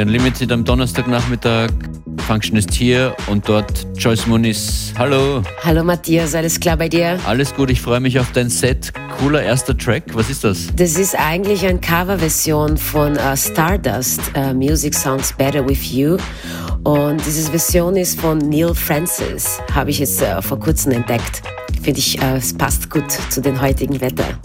DJ Unlimited am Donnerstagnachmittag. Function ist hier und dort Joyce Muniz. Hallo. Hallo Matthias, alles klar bei dir? Alles gut, ich freue mich auf dein Set. Cooler erster Track. Was ist das? Das ist eigentlich eine Coverversion von uh, Stardust, uh, Music Sounds Better With You. Und diese Version ist von Neil Francis, habe ich jetzt uh, vor kurzem entdeckt. Finde ich, es passt gut zu dem heutigen Wetter.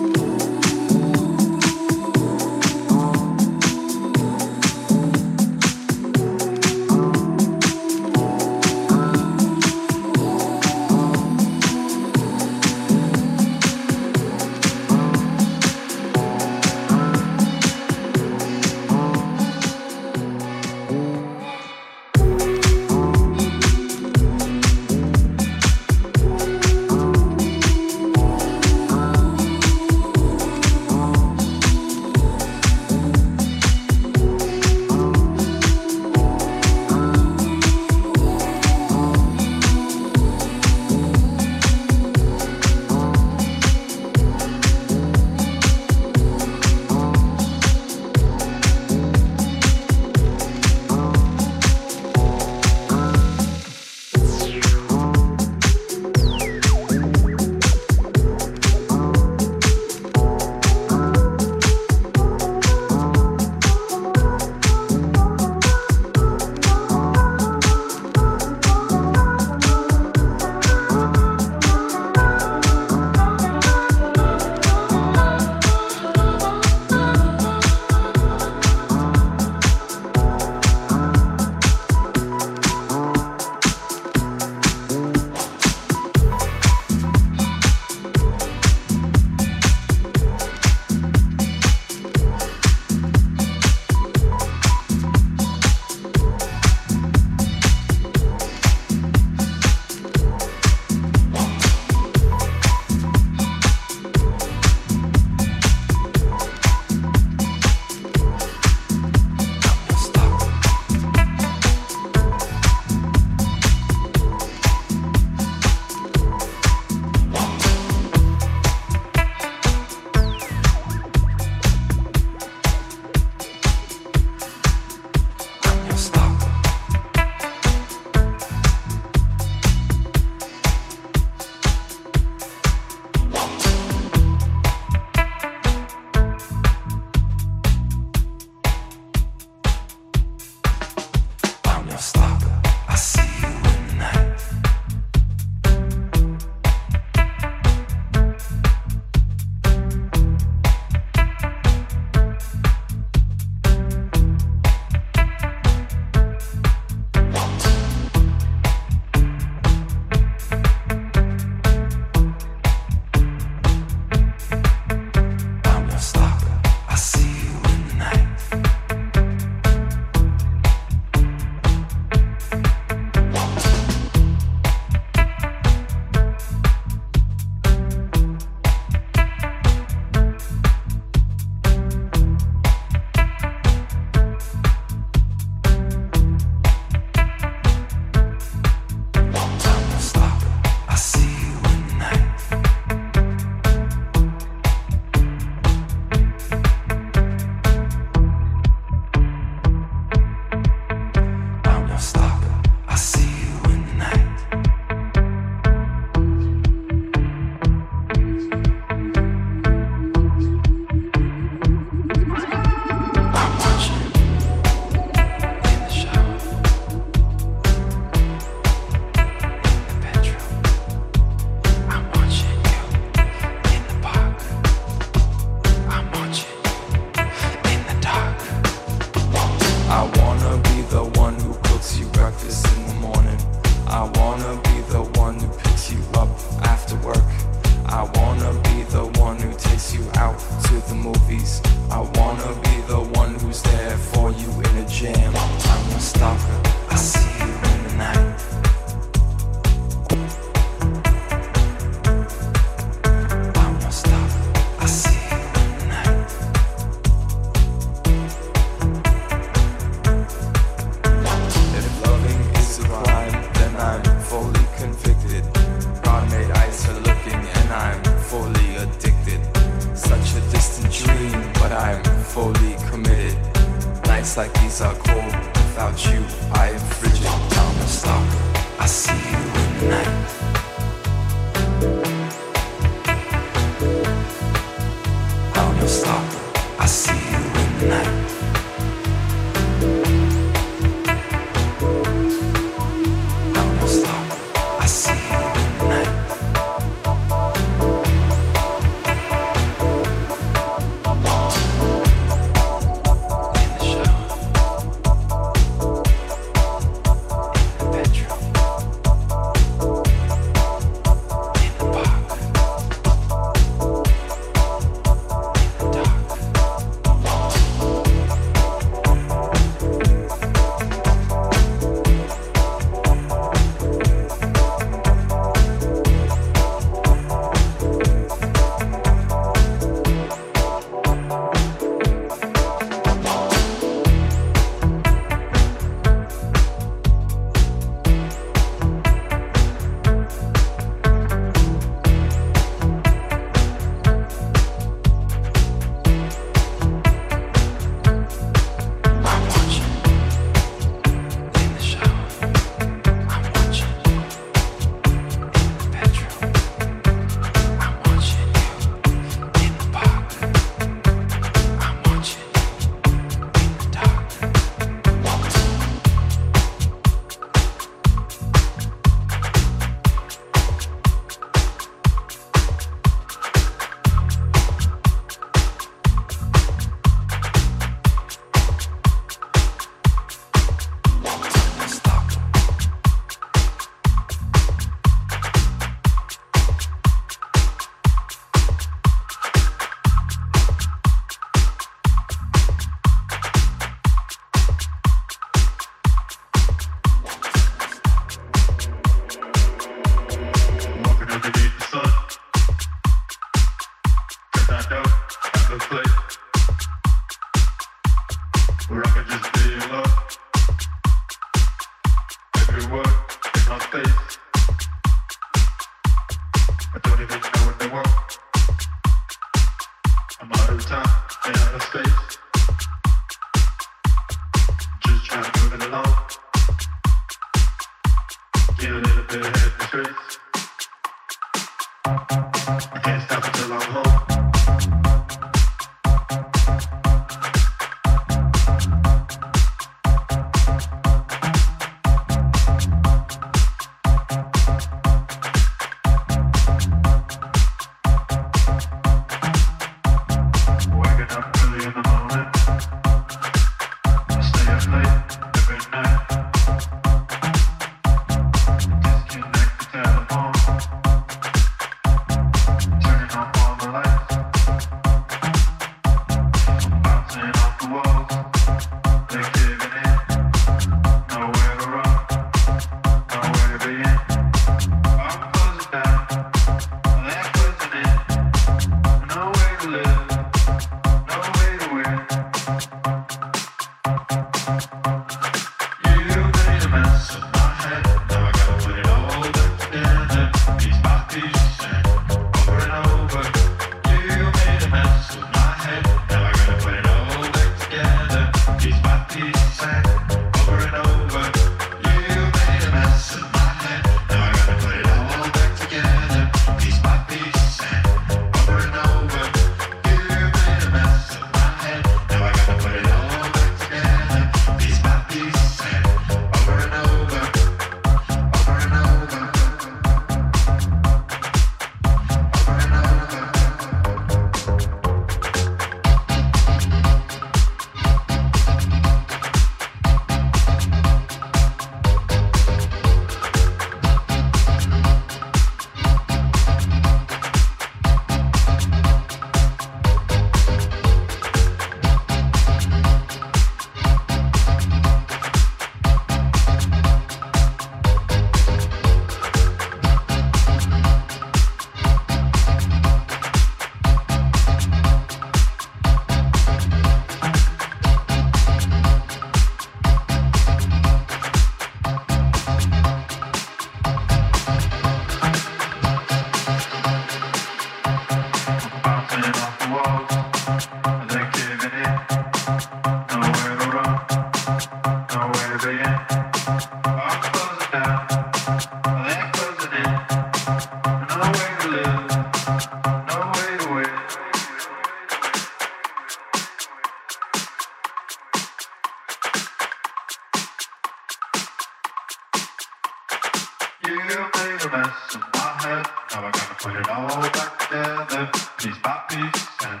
you made a mess of my head. Now I gotta put it all back together, piece by piece and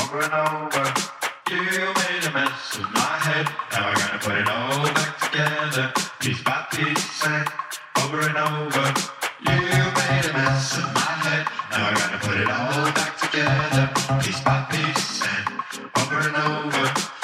over and over. You made a mess of my head. Now I gotta put it all back together, piece by piece and over and over. You made a mess in my head. Now I gotta put it all back together, piece by piece and over and over.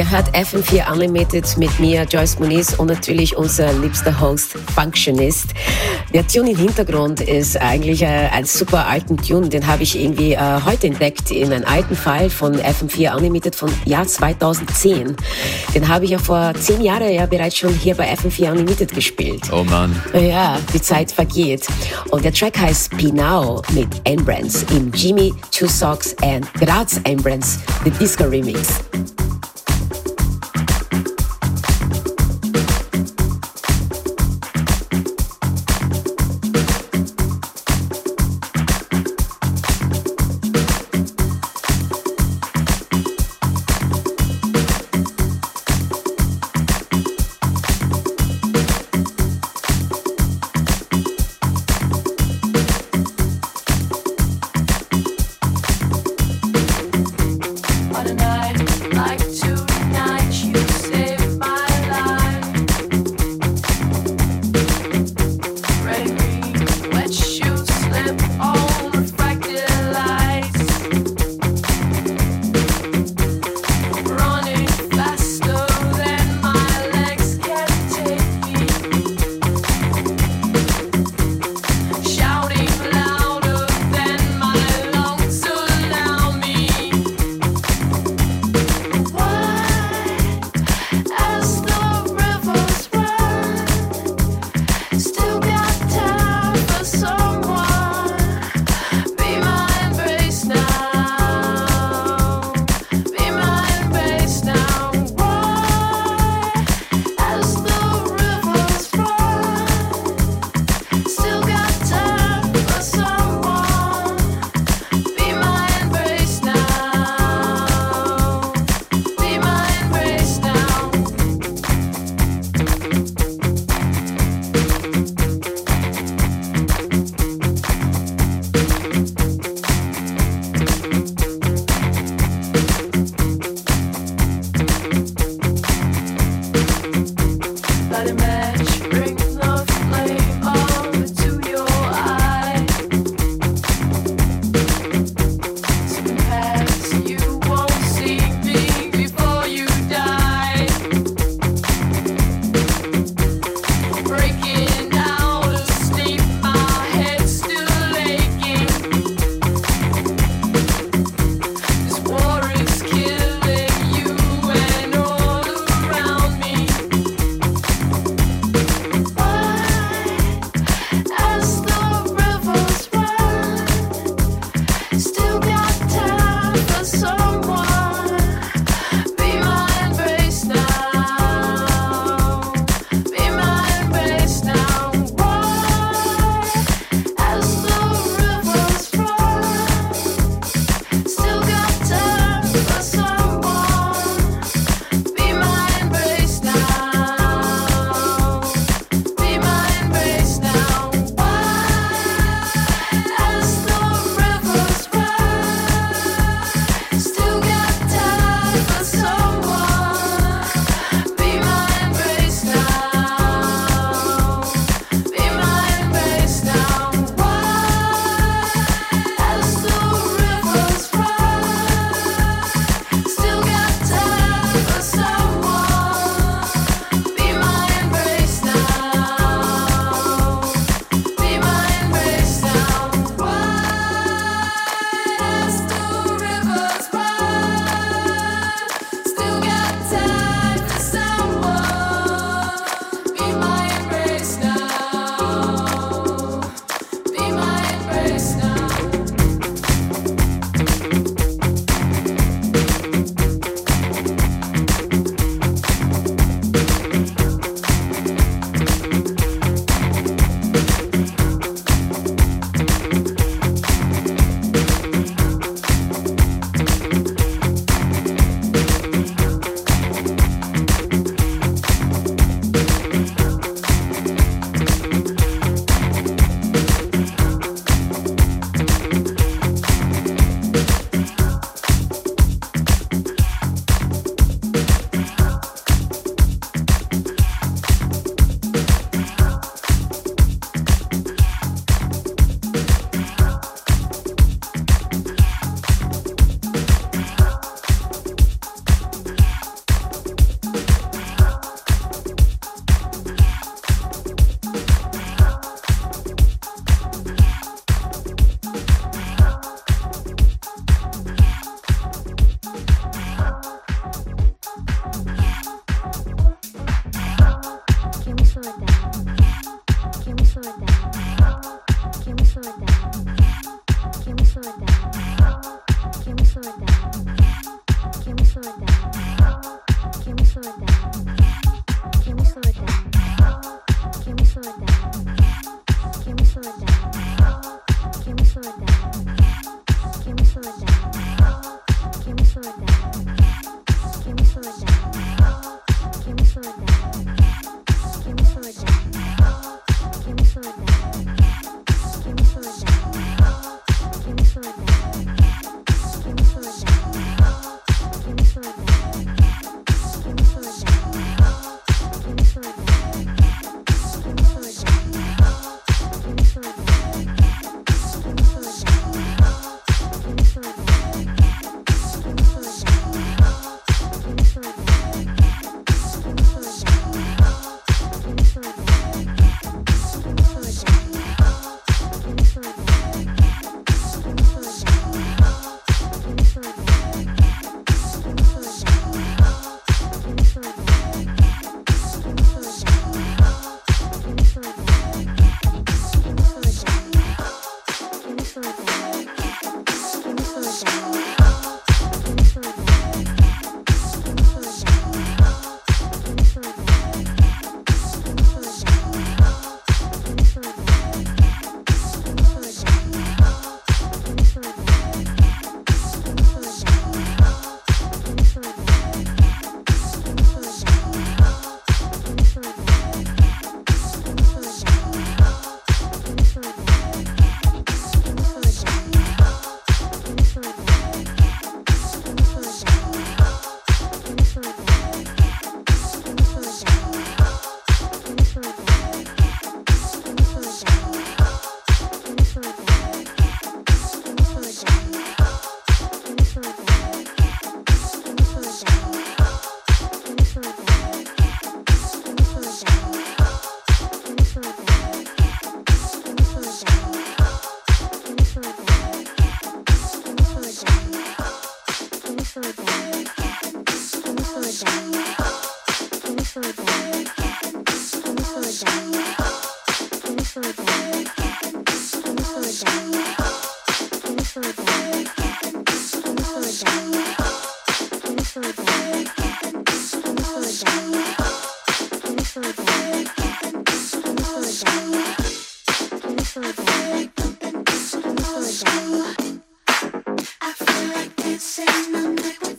Ihr hört FM4 Unlimited mit mir, Joyce Muniz und natürlich unser liebster Host, Functionist. Der Tune im Hintergrund ist eigentlich äh, ein super alten Tune, den habe ich irgendwie äh, heute entdeckt in einem alten File von FM4 Unlimited von Jahr 2010. Den habe ich ja vor zehn Jahren ja bereits schon hier bei FM4 Unlimited gespielt. Oh Mann. Ja, die Zeit vergeht. Und der Track heißt Pinao mit Embrands im Jimmy Two Socks and Graz Embrands, the Disco Remix.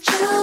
child.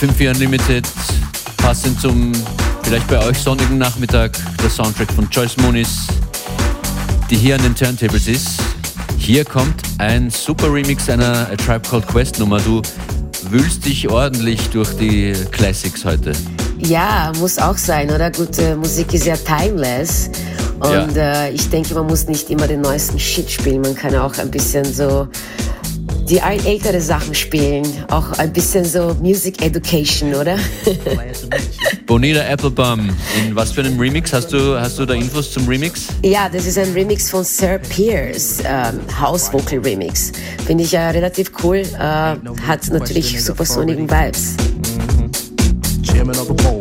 FM4 Unlimited, passend zum vielleicht bei euch sonnigen Nachmittag, der Soundtrack von Joyce Moonis, die hier an den Turntables ist. Hier kommt ein super Remix einer A Tribe Called Quest Nummer. Du wühlst dich ordentlich durch die Classics heute. Ja, muss auch sein, oder? Gute Musik ist ja timeless. Und ja. äh, ich denke, man muss nicht immer den neuesten Shit spielen. Man kann auch ein bisschen so die ältere Sachen spielen. Auch ein bisschen so Music Education, oder? Bonita Applebaum, in was für einem Remix? Hast du, hast du da Infos zum Remix? Ja, das ist ein Remix von Sir Pierce, ähm, House Vocal Remix. Finde ich ja relativ cool, äh, hat natürlich supersonigen Vibes. Chairman of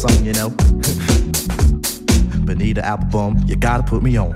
song, you know? Bonita Applebaum, you gotta put me on.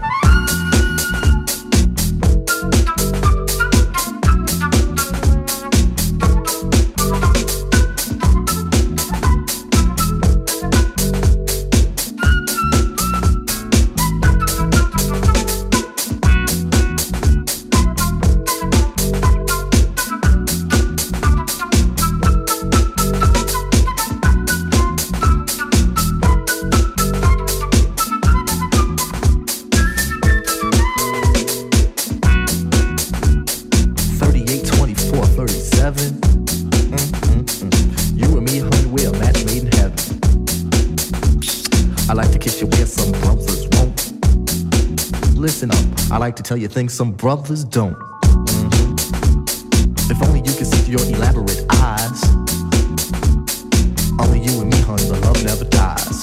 Like to tell you things some brothers don't. If only you could see through your elaborate eyes. Only you and me, honey, the love never dies.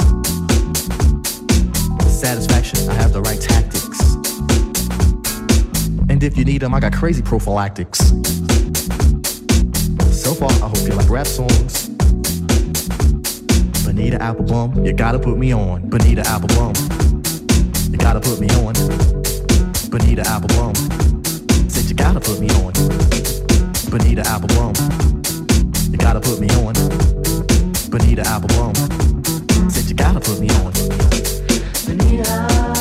Satisfaction, I have the right tactics. And if you need them, I got crazy prophylactics. So far, I hope you like rap songs. Bonita Applebum, you gotta put me on. Bonita Applebum, you gotta put me on. Bonita Applebum. Said you gotta put me on. Bonita Applebum. You gotta put me on. Bonita Applebum. Said you gotta put me on. Bonita.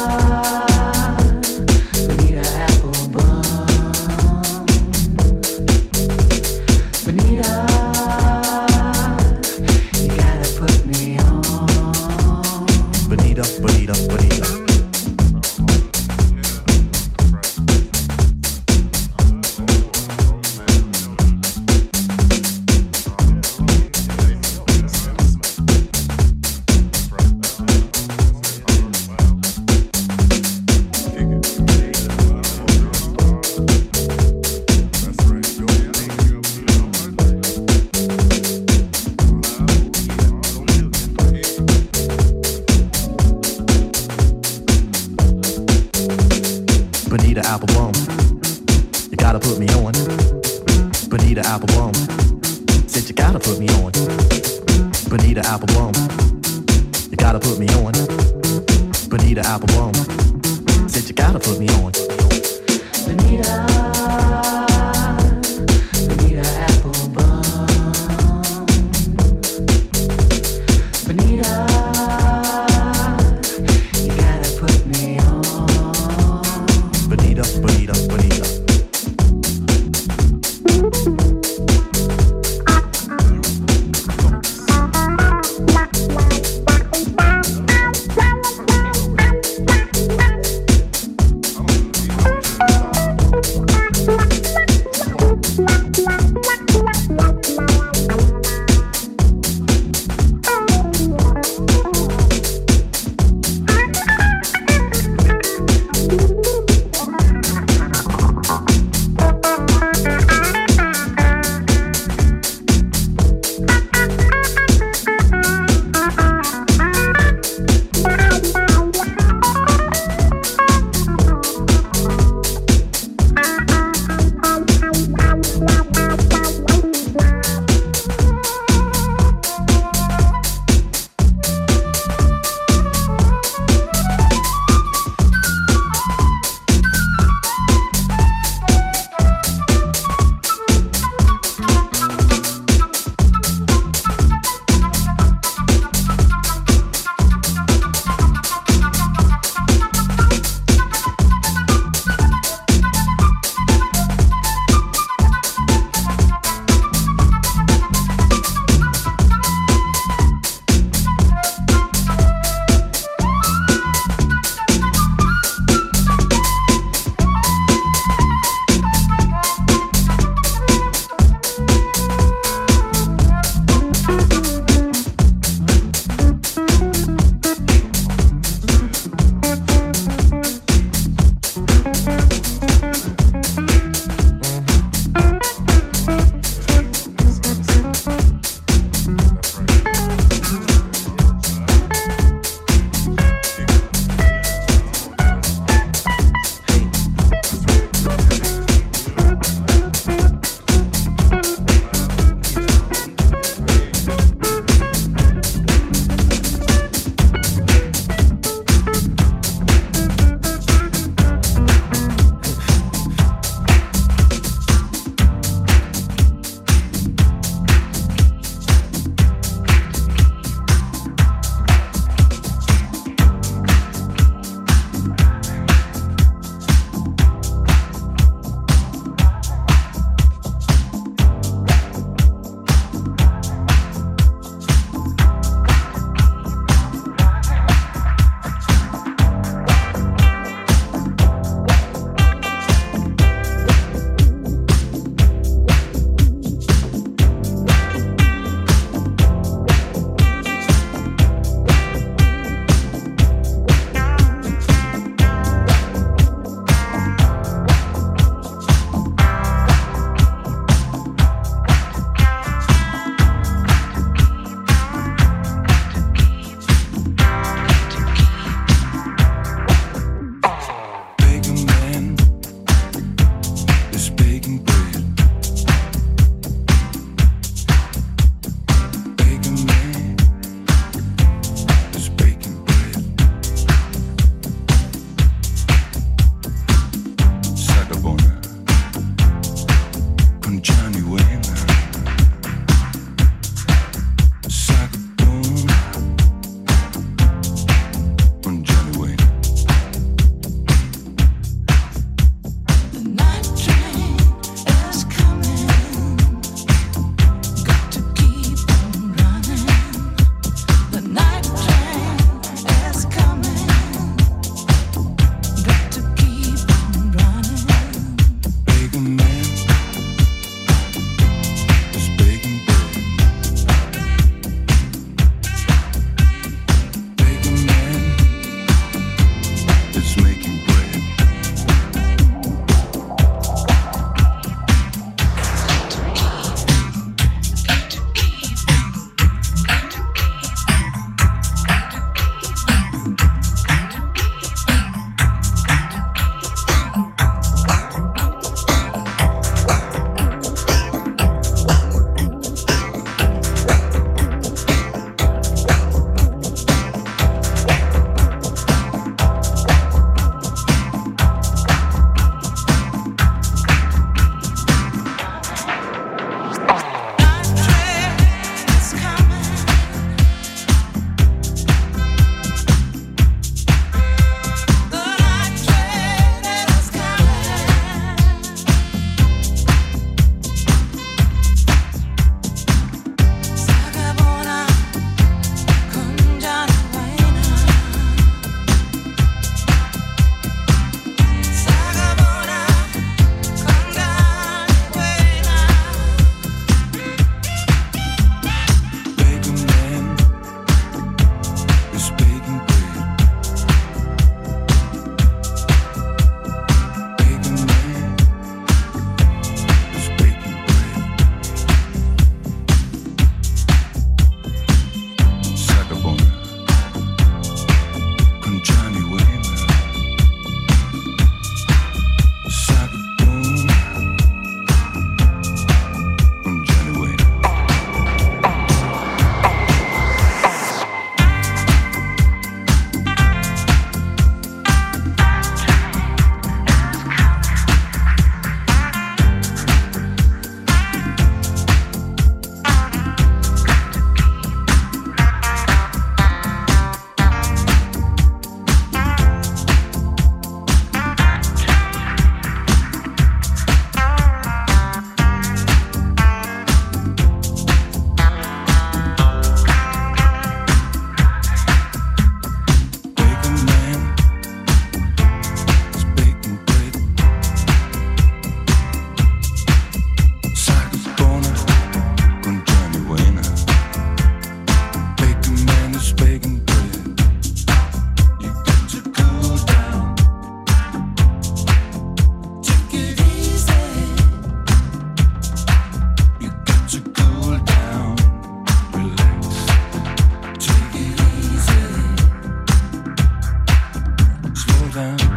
them.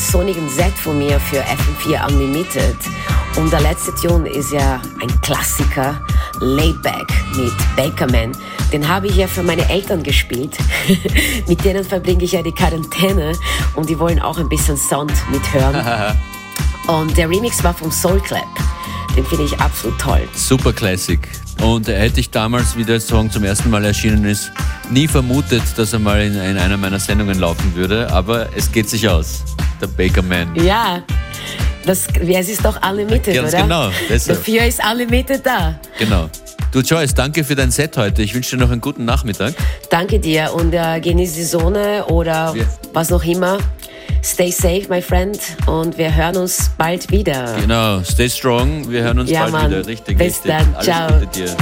Sonnigen Set von mir für FM4 Unlimited. Und der letzte Tune ist ja ein Klassiker, Layback mit Bakerman. Den habe ich ja für meine Eltern gespielt. mit denen verbringe ich ja die Quarantäne und die wollen auch ein bisschen Sound mithören. und der Remix war vom Soul Clap. Den finde ich absolut toll. Super Classic. Und hätte ich damals, wie der Song zum ersten Mal erschienen ist, nie vermutet, dass er mal in, in einer meiner Sendungen laufen würde. Aber es geht sich aus. Der Baker Man. Ja, das, es ist doch Unlimited, Ganz oder? genau. Deshalb. Dafür ist Unlimited da. Genau. Du Joyce, danke für dein Set heute. Ich wünsche dir noch einen guten Nachmittag. Danke dir und äh, genieß die Sonne oder Wir- was noch immer. Stay safe, my friend, und wir hören uns bald wieder. Genau. Stay strong. Wir hören uns Ja, bald Mann. wieder. Richtig, Bis richtig. dann. Alles Ciao. Gute dir.